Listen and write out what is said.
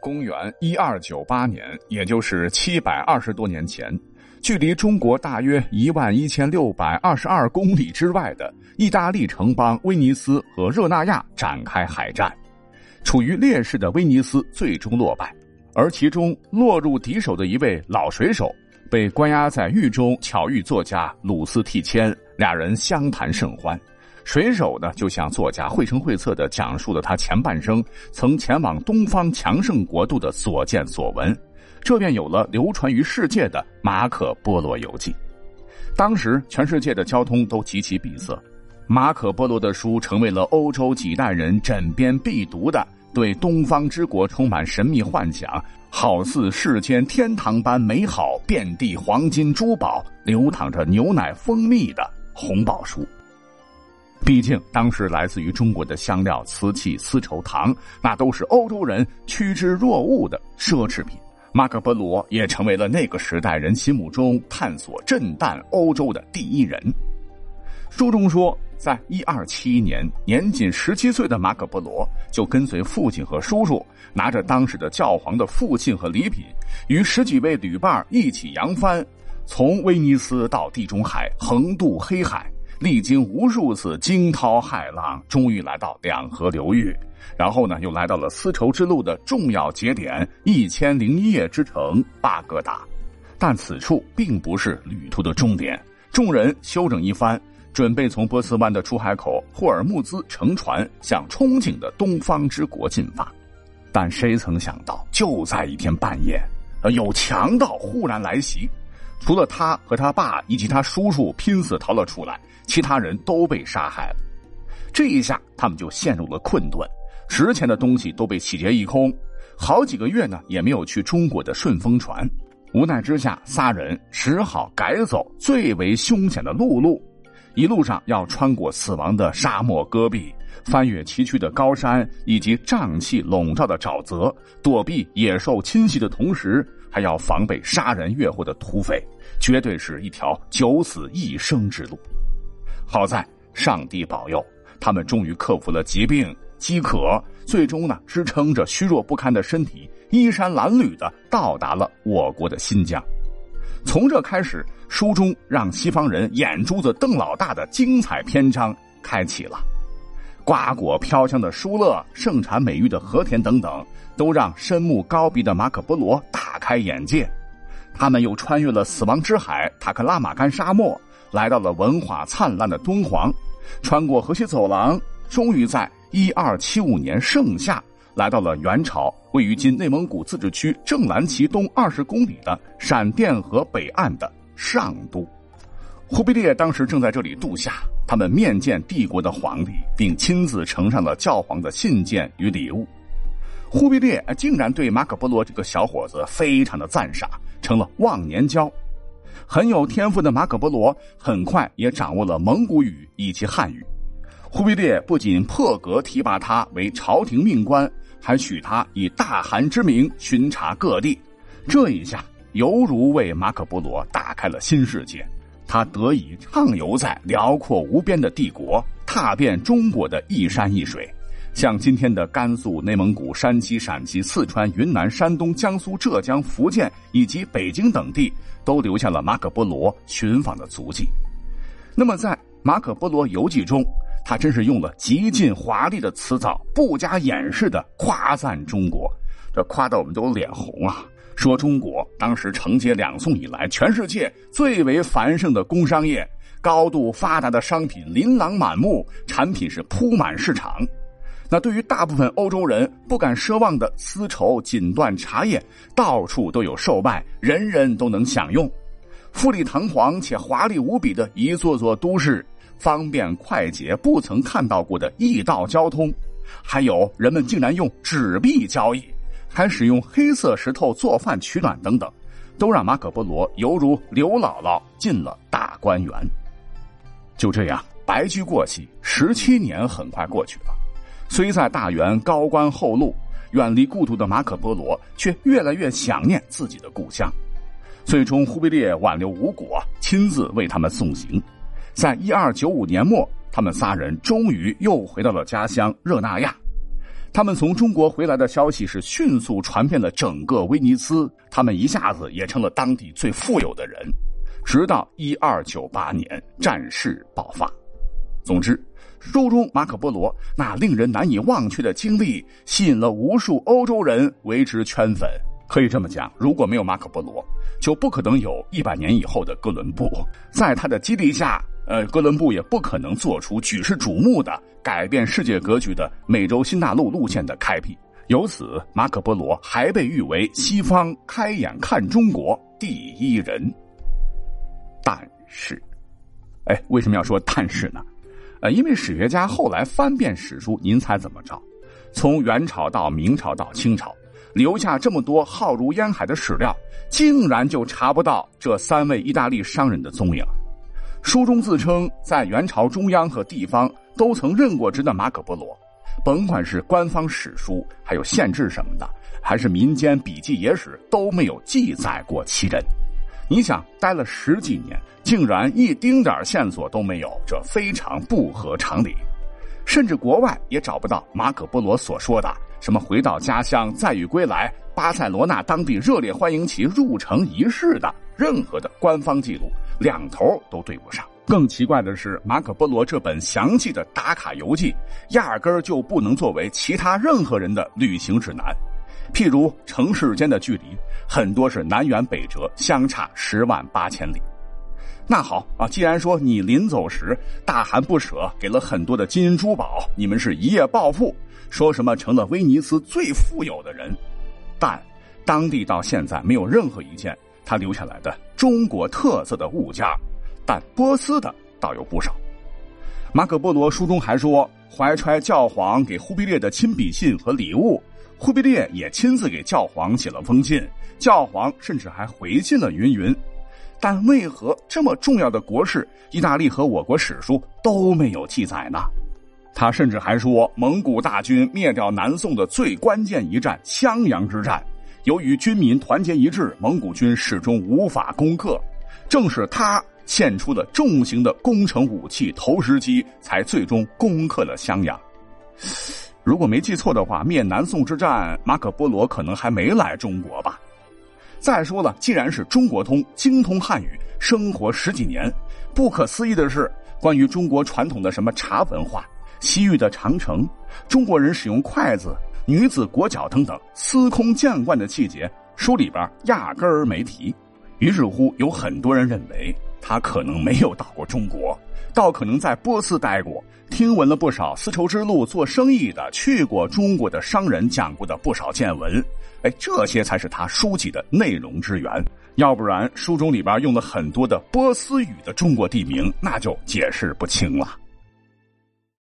公元一二九八年，也就是七百二十多年前，距离中国大约一万一千六百二十二公里之外的意大利城邦威尼斯和热那亚展开海战。处于劣势的威尼斯最终落败，而其中落入敌手的一位老水手被关押在狱中，巧遇作家鲁斯替谦，俩人相谈甚欢。水手呢，就向作家绘声绘色的讲述了他前半生曾前往东方强盛国度的所见所闻，这便有了流传于世界的《马可波罗游记》。当时全世界的交通都极其闭塞，马可波罗的书成为了欧洲几代人枕边必读的，对东方之国充满神秘幻想，好似世间天堂般美好，遍地黄金珠宝，流淌着牛奶蜂蜜的红宝书。毕竟，当时来自于中国的香料、瓷器、丝绸、糖，那都是欧洲人趋之若鹜的奢侈品。马可·波罗也成为了那个时代人心目中探索震旦欧洲的第一人。书中说，在一二七一年，年仅十七岁的马可·波罗就跟随父亲和叔叔，拿着当时的教皇的父亲和礼品，与十几位旅伴一起扬帆，从威尼斯到地中海，横渡黑海。历经无数次惊涛骇浪，终于来到两河流域，然后呢，又来到了丝绸之路的重要节点——一千零一夜之城巴格达。但此处并不是旅途的终点，众人休整一番，准备从波斯湾的出海口霍尔木兹乘船向憧憬的东方之国进发。但谁曾想到，就在一天半夜，有强盗忽然来袭，除了他和他爸以及他叔叔拼死逃了出来。其他人都被杀害了，这一下他们就陷入了困顿，值钱的东西都被洗劫一空，好几个月呢也没有去中国的顺风船。无奈之下，仨人只好改走最为凶险的陆路，一路上要穿过死亡的沙漠戈壁，翻越崎岖的高山以及瘴气笼罩的沼泽，躲避野兽侵袭的同时，还要防备杀人越货的土匪，绝对是一条九死一生之路。好在上帝保佑，他们终于克服了疾病、饥渴，最终呢，支撑着虚弱不堪的身体，衣衫褴褛的到达了我国的新疆。从这开始，书中让西方人眼珠子瞪老大的精彩篇章开启了。瓜果飘香的舒勒，盛产美玉的和田等等，都让深目高鼻的马可波罗大开眼界。他们又穿越了死亡之海塔克拉玛干沙漠。来到了文化灿烂的敦煌，穿过河西走廊，终于在一二七五年盛夏来到了元朝位于今内蒙古自治区正蓝旗东二十公里的闪电河北岸的上都。忽必烈当时正在这里度夏，他们面见帝国的皇帝，并亲自呈上了教皇的信件与礼物。忽必烈竟然对马可波罗这个小伙子非常的赞赏，成了忘年交。很有天赋的马可波罗很快也掌握了蒙古语以及汉语。忽必烈不仅破格提拔他为朝廷命官，还许他以大汗之名巡查各地。这一下犹如为马可波罗打开了新世界，他得以畅游在辽阔无边的帝国，踏遍中国的一山一水。像今天的甘肃、内蒙古、山西、陕西、四川、云南、山东、江苏、浙江、福建以及北京等地，都留下了马可波罗寻访的足迹。那么，在《马可波罗游记》中，他真是用了极尽华丽的辞藻，不加掩饰的夸赞中国，这夸的我们都脸红啊！说中国当时承接两宋以来全世界最为繁盛的工商业，高度发达的商品琳琅满目，产品是铺满市场。那对于大部分欧洲人不敢奢望的丝绸、锦缎、茶叶，到处都有售卖，人人都能享用。富丽堂皇且华丽无比的一座座都市，方便快捷不曾看到过的驿道交通，还有人们竟然用纸币交易，还使用黑色石头做饭取暖等等，都让马可波罗犹如刘姥姥进了大观园。就这样，白驹过隙，十七年很快过去了。虽在大元高官厚禄，远离故土的马可波罗却越来越想念自己的故乡。最终，忽必烈挽留无果，亲自为他们送行。在一二九五年末，他们仨人终于又回到了家乡热那亚。他们从中国回来的消息是迅速传遍了整个威尼斯，他们一下子也成了当地最富有的人。直到一二九八年战事爆发。总之，书中马可波罗那令人难以忘却的经历，吸引了无数欧洲人为之圈粉。可以这么讲，如果没有马可波罗，就不可能有一百年以后的哥伦布。在他的激励下，呃，哥伦布也不可能做出举世瞩目的、改变世界格局的美洲新大陆路线的开辟。由此，马可波罗还被誉为西方开眼看中国第一人。但是，哎，为什么要说但是呢？呃，因为史学家后来翻遍史书，您猜怎么着？从元朝到明朝到清朝，留下这么多浩如烟海的史料，竟然就查不到这三位意大利商人的踪影。书中自称在元朝中央和地方都曾任过职的马可波罗，甭管是官方史书还有县志什么的，还是民间笔记野史，都没有记载过其人。你想待了十几年，竟然一丁点线索都没有，这非常不合常理。甚至国外也找不到马可波罗所说的什么回到家乡再遇归来，巴塞罗那当地热烈欢迎其入城仪式的任何的官方记录，两头都对不上。更奇怪的是，马可波罗这本详细的打卡游记，压根儿就不能作为其他任何人的旅行指南。譬如城市间的距离，很多是南辕北辙，相差十万八千里。那好啊，既然说你临走时大含不舍，给了很多的金银珠宝，你们是一夜暴富，说什么成了威尼斯最富有的人，但当地到现在没有任何一件他留下来的中国特色的物件，但波斯的倒有不少。马可波罗书中还说，怀揣教皇给忽必烈的亲笔信和礼物。忽必烈也亲自给教皇写了封信，教皇甚至还回信了云云。但为何这么重要的国事，意大利和我国史书都没有记载呢？他甚至还说，蒙古大军灭掉南宋的最关键一战——襄阳之战，由于军民团结一致，蒙古军始终无法攻克。正是他献出了重型的攻城武器投石机，才最终攻克了襄阳。如果没记错的话，灭南宋之战，马可波罗可能还没来中国吧。再说了，既然是中国通，精通汉语，生活十几年，不可思议的是，关于中国传统的什么茶文化、西域的长城、中国人使用筷子、女子裹脚等等司空见惯的细节，书里边压根儿没提。于是乎，有很多人认为他可能没有到过中国。倒可能在波斯待过，听闻了不少丝绸之路做生意的、去过中国的商人讲过的不少见闻，哎，这些才是他书籍的内容之源。要不然，书中里边用了很多的波斯语的中国地名，那就解释不清了。